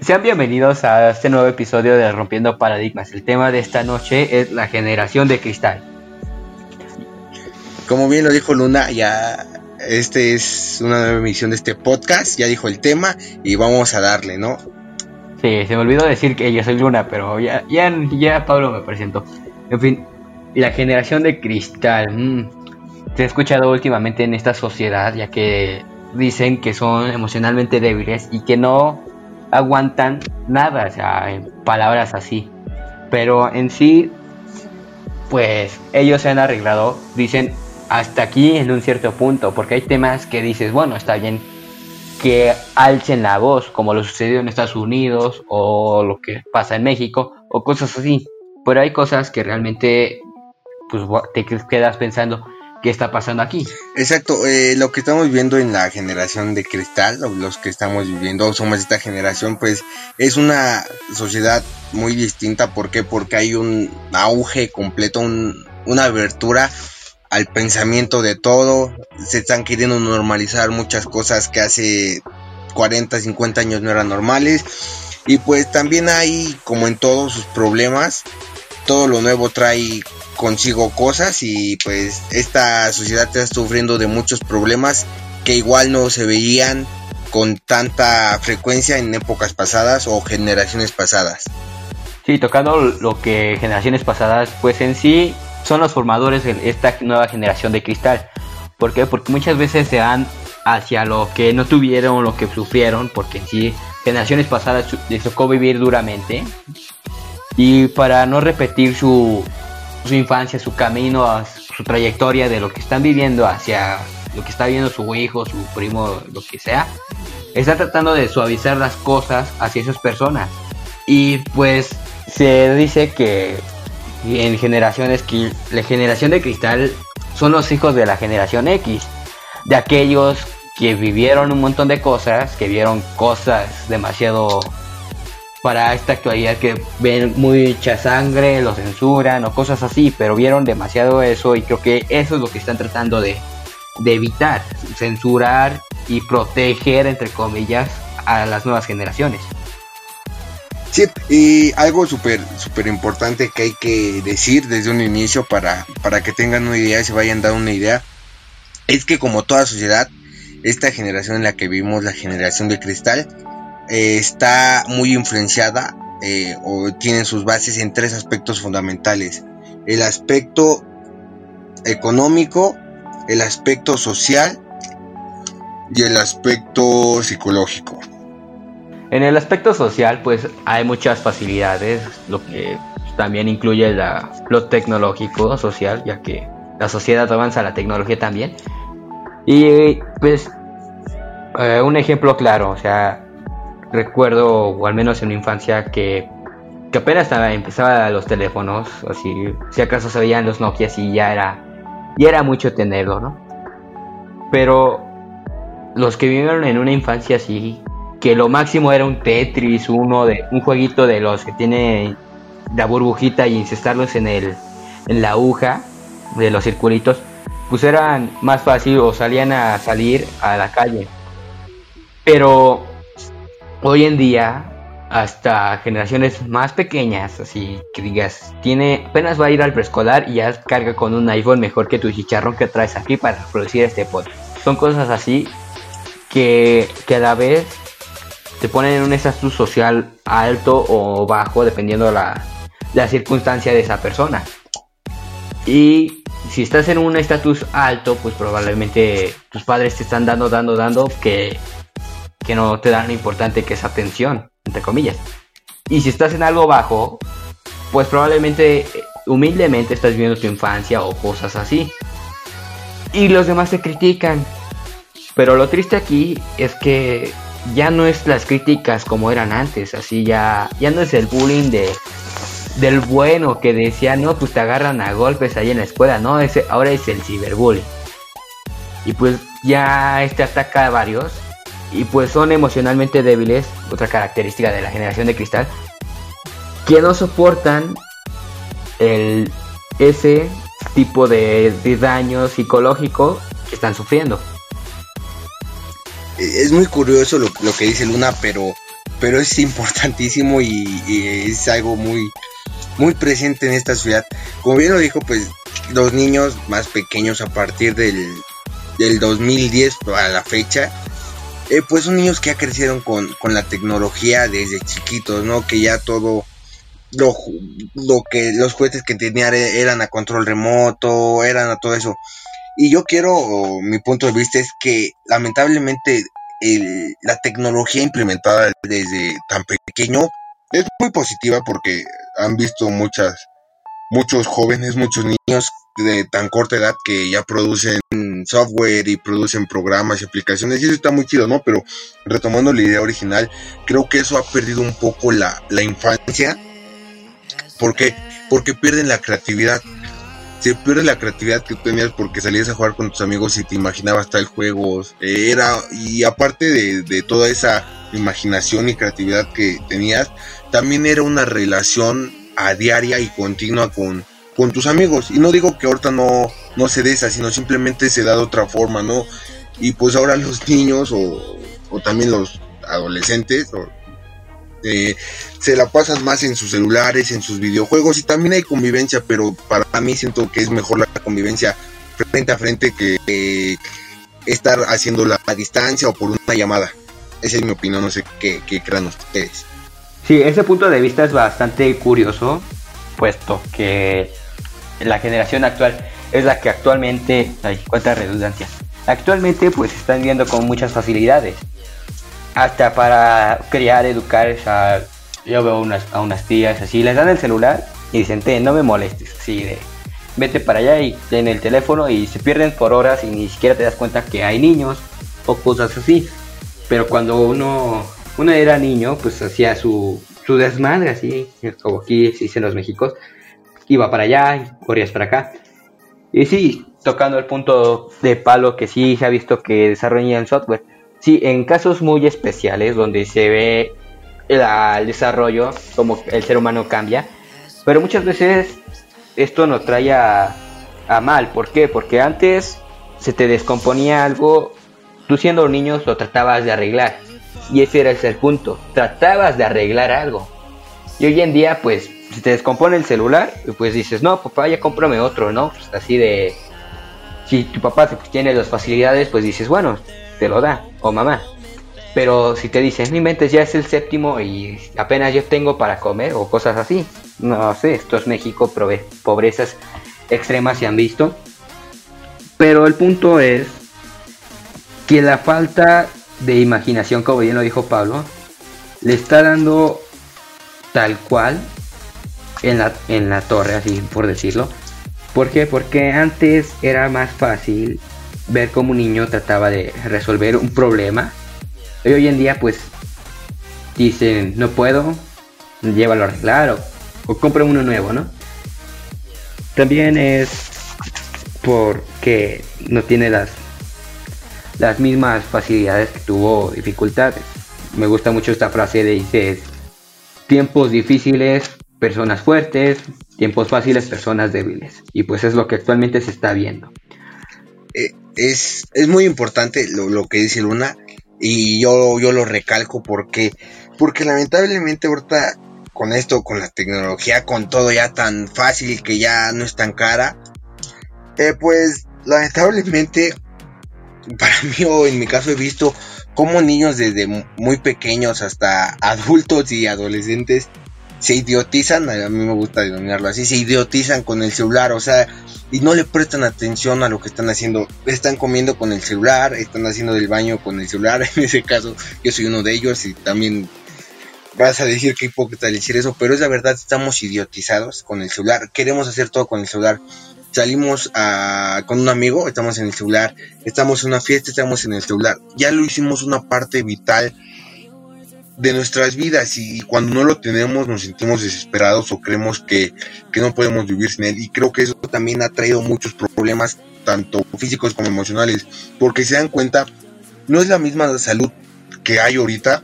Sean bienvenidos a este nuevo episodio de Rompiendo Paradigmas. El tema de esta noche es la generación de cristal. Como bien lo dijo Luna, ya este es una nueva emisión de este podcast, ya dijo el tema y vamos a darle, ¿no? Sí, se me olvidó decir que yo soy Luna, pero ya, ya, ya Pablo me presentó. En fin, la generación de cristal. Mm, se ha escuchado últimamente en esta sociedad, ya que dicen que son emocionalmente débiles y que no aguantan nada, o sea, en palabras así. Pero en sí, pues ellos se han arreglado, dicen hasta aquí en un cierto punto, porque hay temas que dices, bueno, está bien que alcen la voz, como lo sucedió en Estados Unidos o lo que pasa en México o cosas así. Pero hay cosas que realmente pues te quedas pensando, qué está pasando aquí. Exacto, eh, lo que estamos viendo en la generación de cristal, los que estamos viviendo, somos esta generación, pues es una sociedad muy distinta. ¿Por qué? Porque hay un auge completo, una abertura al pensamiento de todo. Se están queriendo normalizar muchas cosas que hace 40, 50 años no eran normales. Y pues también hay, como en todos sus problemas, todo lo nuevo trae consigo cosas y pues esta sociedad está sufriendo de muchos problemas que igual no se veían con tanta frecuencia en épocas pasadas o generaciones pasadas. Sí, tocando lo que generaciones pasadas, pues en sí son los formadores de esta nueva generación de cristal. ¿Por qué? Porque muchas veces se van hacia lo que no tuvieron, lo que sufrieron, porque en sí generaciones pasadas les tocó vivir duramente. Y para no repetir su, su infancia, su camino, su trayectoria de lo que están viviendo hacia lo que está viendo su hijo, su primo, lo que sea, está tratando de suavizar las cosas hacia esas personas. Y pues se dice que en generaciones que la generación de cristal son los hijos de la generación X, de aquellos que vivieron un montón de cosas, que vieron cosas demasiado para esta actualidad que ven mucha sangre, lo censuran o cosas así, pero vieron demasiado eso y creo que eso es lo que están tratando de, evitar, censurar y proteger, entre comillas, a las nuevas generaciones. Sí, y algo súper súper importante que hay que decir desde un inicio para, para que tengan una idea y se vayan dando una idea, es que como toda sociedad, esta generación en la que vivimos, la generación de cristal, eh, está muy influenciada eh, o tiene sus bases en tres aspectos fundamentales. El aspecto económico, el aspecto social y el aspecto psicológico. En el aspecto social, pues hay muchas facilidades, lo que también incluye la, lo tecnológico, social, ya que la sociedad avanza, la tecnología también. Y pues eh, un ejemplo claro, o sea, recuerdo, o al menos en mi infancia, que, que apenas empezaba los teléfonos, así, si acaso se veían los Nokia y ya era, ya era mucho tenerlo, ¿no? Pero los que vivieron en una infancia así, que lo máximo era un Tetris, uno de, un jueguito de los que tiene la burbujita y incestarlos en el, en la aguja de los circulitos, pues eran más fácil o salían a salir a la calle. Pero hoy en día, hasta generaciones más pequeñas, así que digas, tiene, apenas va a ir al preescolar y ya carga con un iPhone mejor que tu chicharrón que traes aquí para producir este podcast. Son cosas así que cada vez te ponen en un estatus social alto o bajo dependiendo la, la circunstancia de esa persona. Y si estás en un estatus alto, pues probablemente tus padres te están dando, dando, dando que que no te dan lo importante que es atención, entre comillas. Y si estás en algo bajo, pues probablemente humildemente estás viendo tu infancia o cosas así. Y los demás te critican. Pero lo triste aquí es que ya no es las críticas como eran antes, así ya ya no es el bullying de del bueno que decía, "No, pues te agarran a golpes ahí en la escuela", no, ese ahora es el ciberbullying. Y pues ya este ataca a varios y pues son emocionalmente débiles, otra característica de la generación de cristal, que no soportan el, ese tipo de, daño psicológico que están sufriendo. Es muy curioso lo, que dice Luna, pero pero es importantísimo y, es algo muy, muy presente en esta ciudad. Como bien lo dijo, pues los niños más pequeños a partir del, del 2010 a la fecha, eh, pues son niños que ya crecieron con, con, la tecnología desde chiquitos, ¿no? Que ya todo lo, lo que los juguetes que tenían eran a control remoto, eran a todo eso. Y yo quiero, mi punto de vista es que lamentablemente la tecnología implementada desde tan pequeño es muy positiva porque han visto muchas, muchos jóvenes, muchos niños de tan corta edad que ya producen software y producen programas y aplicaciones y eso está muy chido, ¿no? Pero retomando la idea original, creo que eso ha perdido un poco la, la infancia. ¿Por qué? Porque pierden la creatividad se pierde la creatividad que tenías porque salías a jugar con tus amigos y te imaginabas tal juego. Era, y aparte de, toda esa imaginación y creatividad que tenías, también era una relación a diaria y continua con, con tus amigos. Y no digo que ahorita no, no se dé esa, sino simplemente se da de otra forma, ¿no? Y pues ahora los niños o, o también los adolescentes eh, se la pasan más en sus celulares, en sus videojuegos y también hay convivencia, pero para mí siento que es mejor la convivencia frente a frente que estar haciendo la distancia o por una llamada. Esa es mi opinión, no sé qué, qué crean ustedes. Sí, ese punto de vista es bastante curioso, puesto que la generación actual es la que actualmente, ay, cuánta redundancia, actualmente pues están viendo con muchas facilidades hasta para criar, educar. yo veo unas, a unas tías así, les dan el celular y dicen, no me molestes, así de, vete para allá y en el teléfono y se pierden por horas y ni siquiera te das cuenta que hay niños o cosas así. Pero cuando uno, uno era niño, pues hacía su, su desmadre así, como aquí se dicen los Méxicos, iba para allá y corrías para acá. Y sí, tocando el punto de palo que sí se ha visto que desarrollan software Sí, en casos muy especiales donde se ve el, desarrollo, como el ser humano cambia, pero muchas veces esto nos trae a, mal. ¿Por qué? Porque antes se te descomponía algo, tú siendo un niño lo tratabas de arreglar. Y ese era el punto, tratabas de arreglar algo. Y hoy en día, pues, si te descompone el celular, pues dices, no, papá, ya cómprame otro, ¿no? Pues así de... Si tu papá tiene las facilidades, pues dices, bueno, te lo da, o mamá. Pero si te dicen, no inventes, ya es el séptimo y apenas yo tengo para comer o cosas así. No sé, esto es México, pobrezas extremas se han visto. Pero el punto es que la falta de imaginación, como bien lo dijo Pablo, le está dando tal cual en la, en la torre, así por decirlo. ¿Por qué? Porque antes era más fácil ver cómo un niño trataba de resolver un problema. Y hoy en día pues dicen, no puedo, llévalo a arreglar o, o compra uno nuevo, ¿no? También es porque no tiene las, las mismas facilidades que tuvo dificultades. Me gusta mucho esta frase de dice, tiempos difíciles, personas fuertes, tiempos fáciles, personas débiles. Y pues es lo que actualmente se está viendo. Eh, es, es muy importante lo, que dice Luna y yo, yo lo recalco porque, porque lamentablemente ahorita con esto, con la tecnología, con todo ya tan fácil que ya no es tan cara, eh, pues lamentablemente para mí o en mi caso he visto como niños desde muy pequeños hasta adultos y adolescentes se idiotizan, a mí me gusta denominarlo así, se idiotizan con el celular, o sea, y no le prestan atención a lo que están haciendo. Están comiendo con el celular, están haciendo del baño con el celular. En ese caso, yo soy uno de ellos y también vas a decir que hipócrita decir eso, pero es la verdad, estamos idiotizados con el celular. Queremos hacer todo con el celular. Salimos a, con un amigo, estamos en el celular. Estamos en una fiesta, estamos en el celular. Ya lo hicimos una parte vital de nuestras vidas y cuando no lo tenemos nos sentimos desesperados o creemos que, no podemos vivir sin él y creo que eso también ha traído muchos problemas tanto físicos como emocionales porque se dan cuenta no es la misma salud que hay ahorita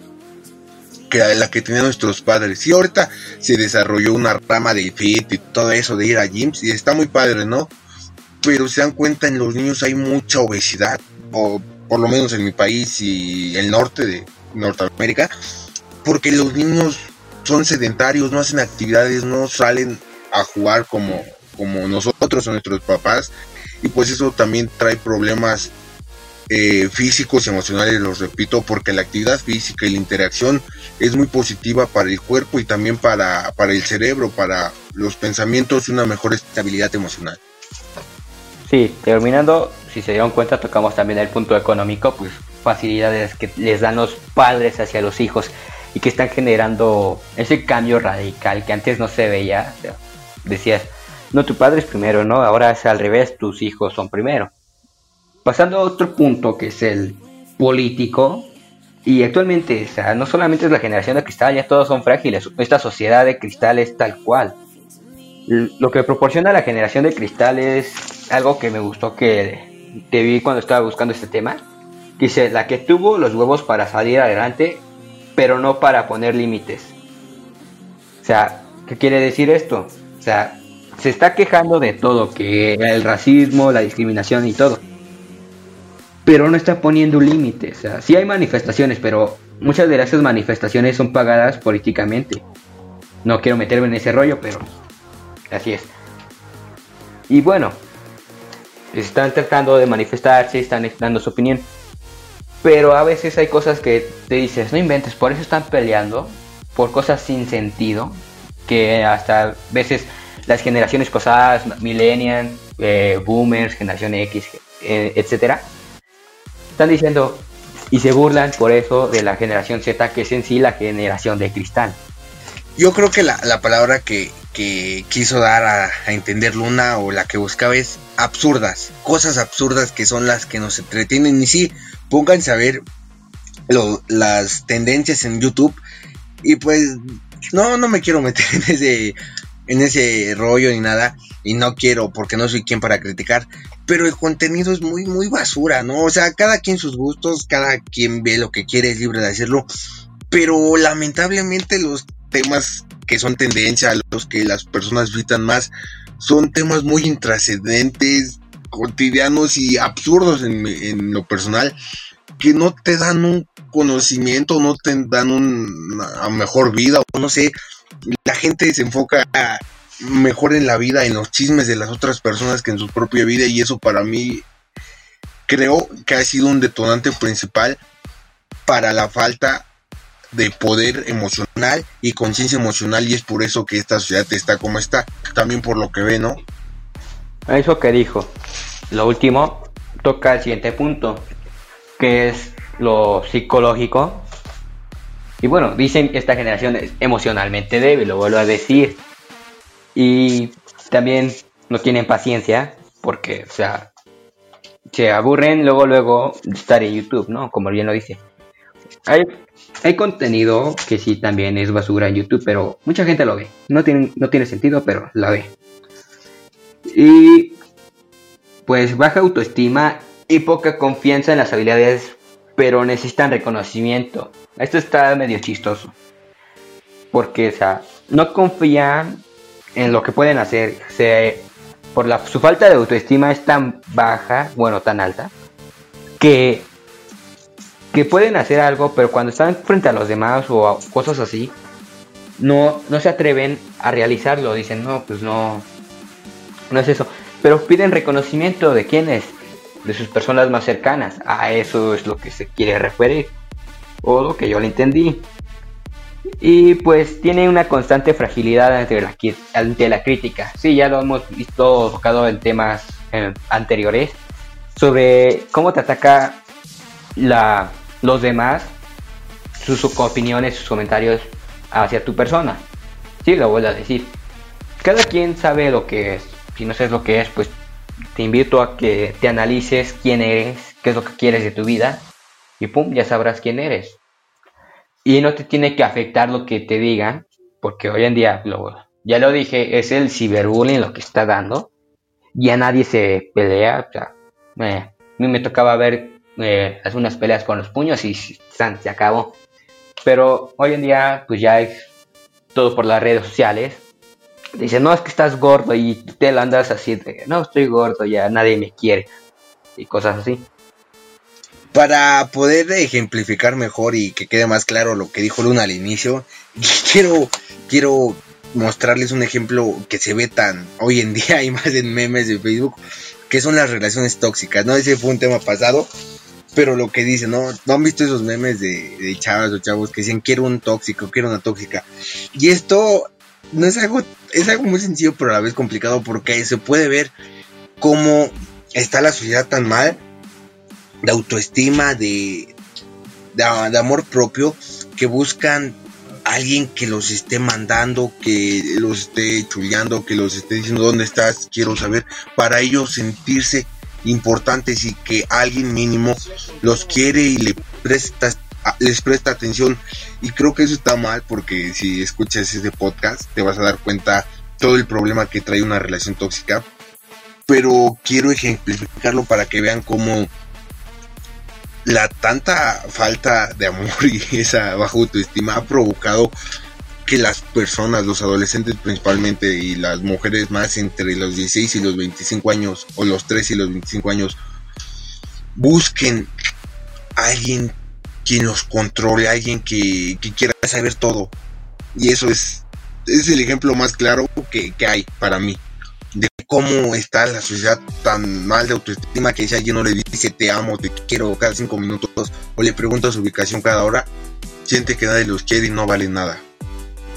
que la que tenían nuestros padres. Y ahorita se desarrolló una rama de fit y todo eso de ir a gyms y está muy padre no pero se dan cuenta en los niños hay mucha obesidad o por lo menos en mi país y el norte de Norteamérica porque los niños son sedentarios, no hacen actividades, no salen a jugar como, como nosotros o nuestros papás y pues eso también trae problemas eh, físicos y emocionales, los repito, porque la actividad física y la interacción es muy positiva para el cuerpo y también para, para el cerebro, para los pensamientos y una mejor estabilidad emocional. Sí, terminando, si se dieron cuenta, tocamos también el punto económico, pues facilidades que les dan los padres hacia los hijos y que están generando ese cambio radical que antes no se veía. decías, no, tu padre es primero, ¿no? Ahora es al revés, tus hijos son primero. Pasando a otro punto que es el político, y actualmente, o sea, no solamente es la generación de cristal, ya todos son frágiles. Esta sociedad de cristal es tal cual. Lo que proporciona la generación de cristal es algo que me gustó que te vi cuando estaba buscando este tema. Dice, la que tuvo los huevos para salir adelante, pero no para poner límites. O sea, ¿qué quiere decir esto? O sea, se está quejando de todo, que el racismo, la discriminación y todo pero no está poniendo límites. O sí hay manifestaciones, pero muchas de esas manifestaciones son pagadas políticamente. No quiero meterme en ese rollo, pero así es. Y bueno, están tratando de manifestarse, están dando su opinión. Pero a veces hay cosas que te dices, no inventes, por eso están peleando, por cosas sin sentido, que hasta veces las generaciones pasadas, millennials, eh, boomers, generación X, eh, etcétera, están diciendo y se burlan por eso de la generación Z, que es en sí la generación de cristal. Yo creo que la, palabra que, quiso dar a, entender Luna o la que buscaba es absurdas, cosas absurdas que son las que nos entretienen. Y sí, pónganse a ver las tendencias en YouTube y pues no, no me quiero meter en ese en ese rollo ni nada y no quiero porque no soy quien para criticar, pero el contenido es muy muy basura, ¿no? O sea, cada quien sus gustos, cada quien ve lo que quiere, es libre de hacerlo, pero lamentablemente los temas que son tendencia, los que las personas visitan más, son temas muy intrascendentes, cotidianos y absurdos en, en lo personal, que no te dan un conocimiento, no te dan una mejor vida, o no sé, la gente se enfoca mejor en la vida, en los chismes de las otras personas que en su propia vida y eso para mí creo que ha sido un detonante principal para la falta de poder emocional y conciencia emocional y es por eso que esta sociedad está como está, también por lo que ve, ¿no? Eso que dijo, lo último toca el siguiente punto, que es lo psicológico y bueno, dicen que esta generación es emocionalmente débil, lo vuelvo a decir. Y también no tienen paciencia porque, o sea, se aburren luego, luego de estar en YouTube, ¿no? Como bien lo dice. Hay, hay contenido que sí también es basura en YouTube, pero mucha gente lo ve. No tiene, no tiene sentido, pero la ve. Y pues baja autoestima y poca confianza en las habilidades pero necesitan reconocimiento. Esto está medio chistoso. Porque, o sea, no confían en lo que pueden hacer. Se, por la, su falta de autoestima es tan baja, bueno, tan alta, que, que pueden hacer algo, pero cuando están frente a los demás o cosas así, no, no se atreven a realizarlo. Dicen, no, pues no, no es eso. Pero piden reconocimiento de quién es de sus personas más cercanas. A eso es lo que se quiere referir. O lo que yo le entendí. Y pues tiene una constante fragilidad ante la, crítica. Sí, ya lo hemos visto tocado en temas eh, anteriores. Sobre cómo te ataca la, los demás, sus opiniones, sus comentarios hacia tu persona. Sí, lo vuelvo a decir. Cada quien sabe lo que es. Si no sabes lo que es, pues te invito a que te analices quién eres, qué es lo que quieres de tu vida y pum, ya sabrás quién eres. Y no te tiene que afectar lo que te digan, porque hoy en día, ya lo dije, es el ciberbullying lo que está dando. Ya nadie se pelea, a mí me tocaba ver eh, unas peleas con los puños y se acabó. Pero hoy en día, pues ya es todo por las redes sociales dice, no, es que estás gordo y te lo andas así de, no, estoy gordo, ya nadie me quiere. Y cosas así. Para poder ejemplificar mejor y que quede más claro lo que dijo Luna al inicio, quiero, quiero mostrarles un ejemplo que se ve tan hoy en día y más en memes de Facebook, que son las relaciones tóxicas, ¿no? Ese fue un tema pasado, pero lo que dicen, ¿no? ¿No han visto esos memes de, de chavas o chavos que dicen quiero un tóxico, quiero una tóxica? Y esto no es algo, es algo muy sencillo, pero a la vez complicado porque se puede ver cómo está la sociedad tan mal de autoestima, de, de, amor propio, que buscan alguien que los esté mandando, que los esté chuleando, que los esté diciendo dónde estás, quiero saber, para ellos sentirse importantes y que alguien mínimo los quiere y le presta, les presta atención. Y creo que eso está mal porque si escuchas este podcast te vas a dar cuenta todo el problema que trae una relación tóxica. Pero quiero ejemplificarlo para que vean cómo la tanta falta de amor y esa baja autoestima ha provocado que las personas, los adolescentes principalmente y las mujeres más entre los 16 y los 25 años o los 3 y los 25 años busquen a alguien quien los controle, alguien que, quiera saber todo. Y eso es, es el ejemplo más claro que, que hay para mí de cómo está la sociedad tan mal de autoestima que si alguien no le dice te amo, te quiero cada cinco minutos o le pregunta su ubicación cada hora, siente que nadie los quiere y no vale nada.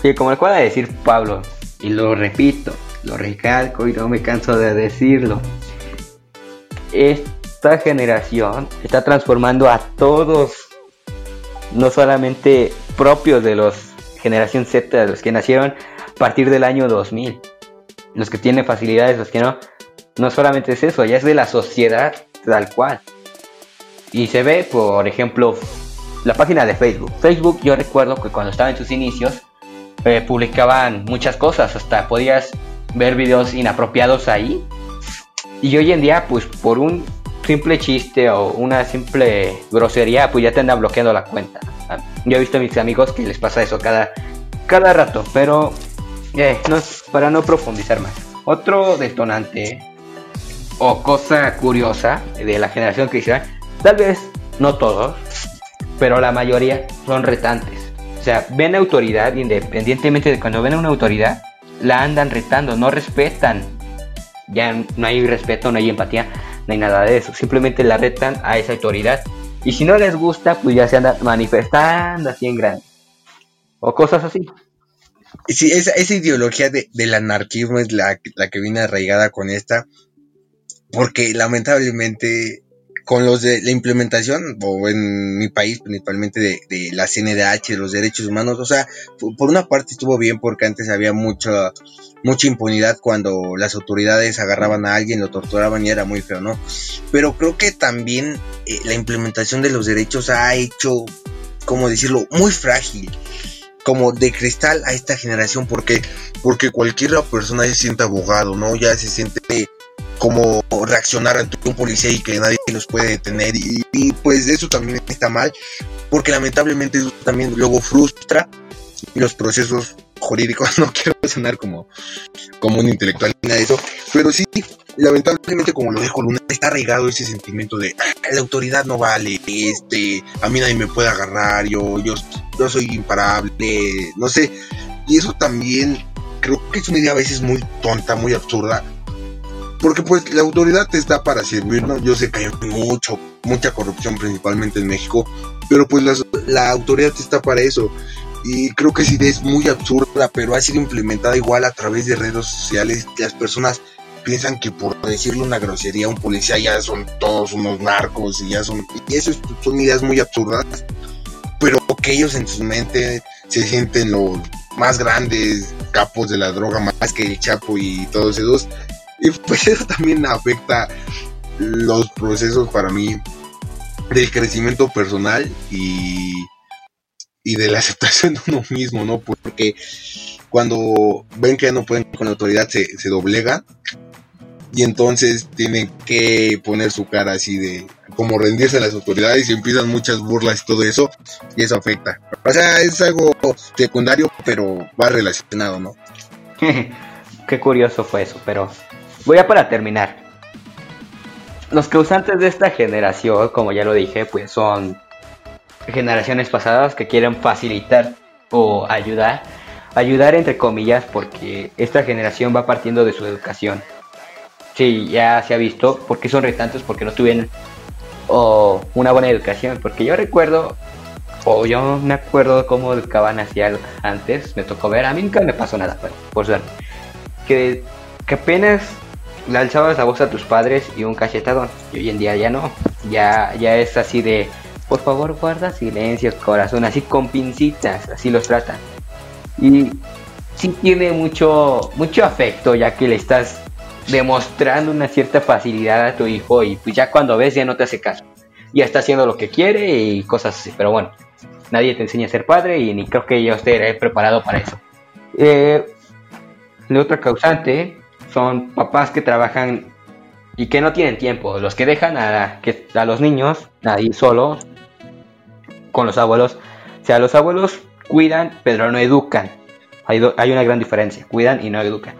Sí, como acaba de decir Pablo, y lo repito, lo recalco y no me canso de decirlo. Esta generación está transformando a todos, no solamente propios de los generación Z, de los que nacieron a partir del año 2000 los que tienen facilidades, los que no. No solamente es eso, ya es de la sociedad tal cual. Y se ve, por ejemplo, la página de Facebook. Facebook, yo recuerdo que cuando estaba en sus inicios, eh, publicaban muchas cosas, hasta podías ver videos inapropiados ahí. Y hoy en día, pues por un simple chiste o una simple grosería, pues ya te anda bloqueando la cuenta. Yo he visto a mis amigos que les pasa eso cada, cada rato, pero eh, no, para no profundizar más. Otro detonante o cosa curiosa de la generación cristiana, tal vez no todos, pero la mayoría son retantes. O sea, ven autoridad, independientemente de cuando ven a una autoridad, la andan retando, no respetan. Ya no hay respeto, no hay empatía, no hay nada de eso. Simplemente la retan a esa autoridad. Y si no les gusta, pues ya se andan manifestando así en grande. O cosas así. Sí, esa, esa ideología de, del anarquismo es la, la que viene arraigada con esta, porque lamentablemente con los de la implementación, o en mi país principalmente de, de la CNDH, de los derechos humanos, o sea, por una parte estuvo bien porque antes había mucha, mucha impunidad cuando las autoridades agarraban a alguien, lo torturaban y era muy feo, ¿no? Pero creo que también eh, la implementación de los derechos ha hecho, como decirlo, muy frágil como de cristal a esta generación porque porque cualquier persona se siente abogado, ¿no? Ya se siente como reaccionar ante un policía y que nadie los puede detener. Y, pues eso también está mal porque lamentablemente eso también luego frustra los procesos jurídicos. No quiero sonar como como un intelectual ni nada de eso pero sí lamentablemente como lo dijo Luna está arraigado ese sentimiento de ah, la autoridad no vale este a mí nadie me puede agarrar yo yo yo soy imparable no sé y eso también creo que es una idea a veces muy tonta muy absurda porque pues la autoridad está para servir, ¿no? Yo sé que hay mucho, mucha corrupción principalmente en México, pero pues la, la autoridad está para eso. Y creo que esa idea es muy absurda, pero ha sido implementada igual a través de redes sociales. Las personas piensan que por decirle una grosería a un policía ya son todos unos narcos y ya son... Y eso son ideas muy absurdas, pero que ellos en su mente se sienten los más grandes capos de la droga, más que el Chapo y todos esos. Y pues eso también afecta los procesos para mí del crecimiento personal y, y de la aceptación de uno mismo, ¿no? Porque cuando ven que ya no pueden con la autoridad se, se y entonces tiene que poner su cara así de como rendirse a las autoridades y empiezan muchas burlas y todo eso y eso afecta. O sea, es algo secundario pero va relacionado, ¿no? Qué curioso fue eso, pero voy a para terminar. los causantes de esta generación, como ya lo dije, pues son generaciones pasadas que quieren facilitar o ayudar, ayudar entre comillas, porque esta generación va partiendo de su educación. Sí, ya se ha visto, porque son restantes, porque no tuvieron o una buena educación, porque yo recuerdo, o yo me acuerdo cómo educaban hacia antes, me tocó ver, a mí nunca me pasó nada, por suerte, que, que apenas le alzabas la voz a tus padres y un cachetadón, y hoy en día ya no, ya, ya es así de, por favor guarda silencio, corazón, así con pincitas, así los tratan. Y sí tiene mucho, mucho afecto, ya que le estás demostrando una cierta facilidad a tu hijo y pues ya cuando ves ya no te hace caso. Ya está haciendo lo que quiere y cosas así. Pero bueno, nadie te enseña a ser padre y ni creo que yo esté preparado para eso. Eh, la otra causante son papás que trabajan y que no tienen tiempo. Los que dejan a, los niños ahí solos con los abuelos. O sea, los abuelos cuidan pero no educan. Hay, hay una gran diferencia. Cuidan y no educan.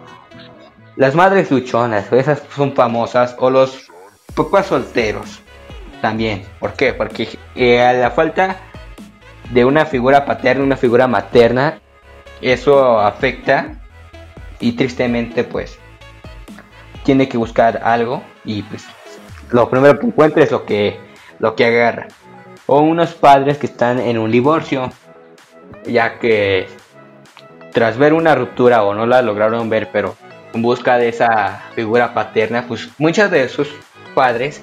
Las madres luchonas, esas son famosas, o los papás solteros también. ¿Por qué? Porque eh, a la falta de una figura paterna, una figura materna, eso afecta y tristemente pues tiene que buscar algo y pues lo primero que encuentra es lo que lo que agarra. O unos padres que están en un divorcio, ya que tras ver una ruptura o no la lograron ver, pero en busca de esa figura paterna, pues muchos de sus padres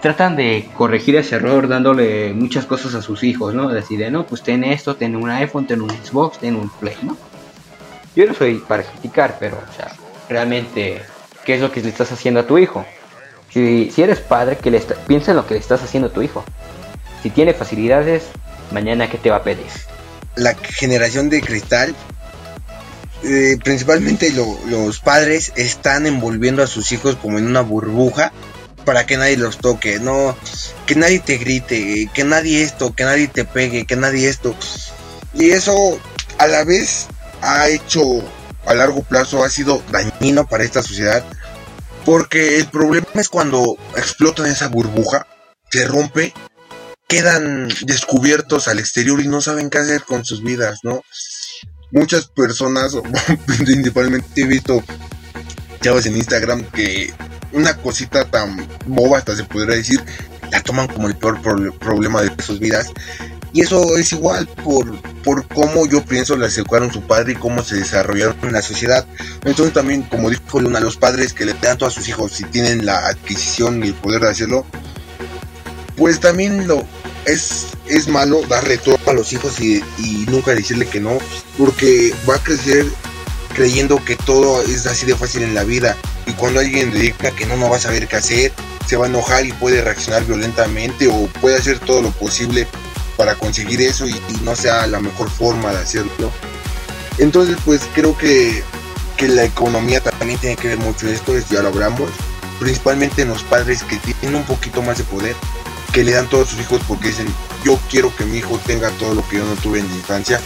tratan de corregir ese error dándole muchas cosas a sus hijos, ¿no? Deciden, no, pues ten esto, ten un iPhone, ten un Xbox, ten un Play, ¿no? Yo no soy para criticar, pero, o sea, realmente, ¿qué es lo que le estás haciendo a tu hijo? Si, si eres padre, que le piensa en lo que le estás haciendo a tu hijo. Si tiene facilidades, mañana, ¿qué te va a pedir? La generación de cristal eh, principalmente los padres están envolviendo a sus hijos como en una burbuja para que nadie los toque, no, que nadie te grite, que nadie esto, que nadie te pegue, que nadie esto. Y eso a la vez ha hecho a largo plazo, ha sido dañino para esta sociedad, porque el problema es cuando explota esa burbuja, se rompe, quedan descubiertos al exterior y no saben qué hacer con sus vidas, ¿no? muchas personas, principalmente he visto chavos en Instagram que una cosita tan boba, hasta se podría decir, la toman como el peor problema de sus vidas. Y eso es igual por, por cómo yo pienso las educaron su padre y cómo se desarrollaron en la sociedad. Entonces también, como dijo Luna, los padres que le dan a sus hijos, si tienen la adquisición y el poder de hacerlo, pues también lo, es, es malo darle todo a los hijos y, nunca decirle que no, porque va a crecer creyendo que todo es así de fácil en la vida y cuando alguien le diga que no, no va a saber qué hacer, se va a enojar y puede reaccionar violentamente o puede hacer todo lo posible para conseguir eso y, no sea la mejor forma de hacerlo. Entonces pues creo que, que la economía también tiene que ver mucho esto, ya lo hablamos, principalmente en los padres que tienen un poquito más de poder que le dan todos sus hijos porque dicen, yo quiero que mi hijo tenga todo lo que yo no tuve en mi infancia.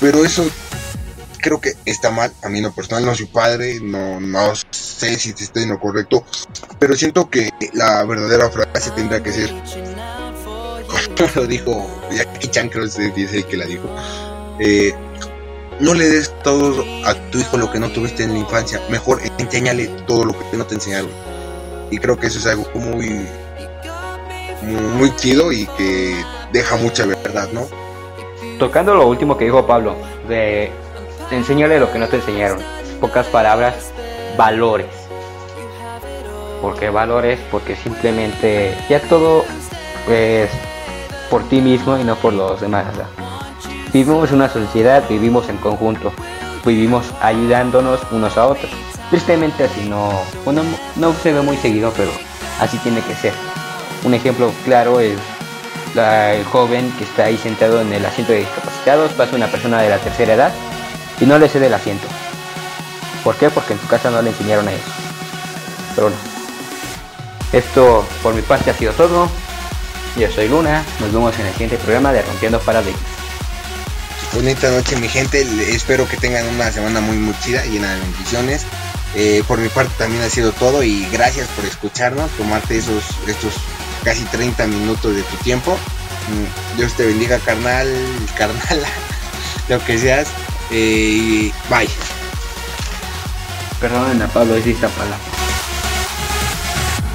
Pero eso creo que está mal. A mí no personal no soy padre, no, no sé si estoy en lo correcto. Pero siento que la verdadera frase tendría que ser, lo dijo Jackie Chan, creo que el que la dijo. Eh, no le des todo a tu hijo lo que no tuviste en la infancia. Mejor enséñale todo lo que no te enseñaron. Y creo que eso es algo muy muy chido y que deja mucha verdad, ¿no? Tocando lo último que dijo Pablo, de enséñale lo que no te enseñaron. Pocas palabras, valores. ¿Por qué valores? Porque simplemente ya todo es por ti mismo y no por los demás. vivimos en una sociedad, vivimos en conjunto, vivimos ayudándonos unos a otros. Tristemente así no, bueno, no se ve muy seguido, pero así tiene que ser. Un ejemplo claro es el joven que está ahí sentado en el asiento de discapacitados, pasa una persona de la tercera edad y no le cede el asiento. ¿Por qué? Porque en su casa no le enseñaron a eso. Pero bueno, esto por mi parte ha sido todo. Yo soy Luna, nos vemos en el siguiente programa de Rompiendo Paradigmas. Bonita noche mi gente, espero que tengan una semana muy muy chida, llena de bendiciones Eh, por mi parte también ha sido todo y gracias por escucharnos, tomarte esos, estos casi 30 minutos de tu tiempo. Mm, Dios te bendiga, carnal, carnala, lo que seas. Eh, bye. Perdón, Pablo, es esta palabra.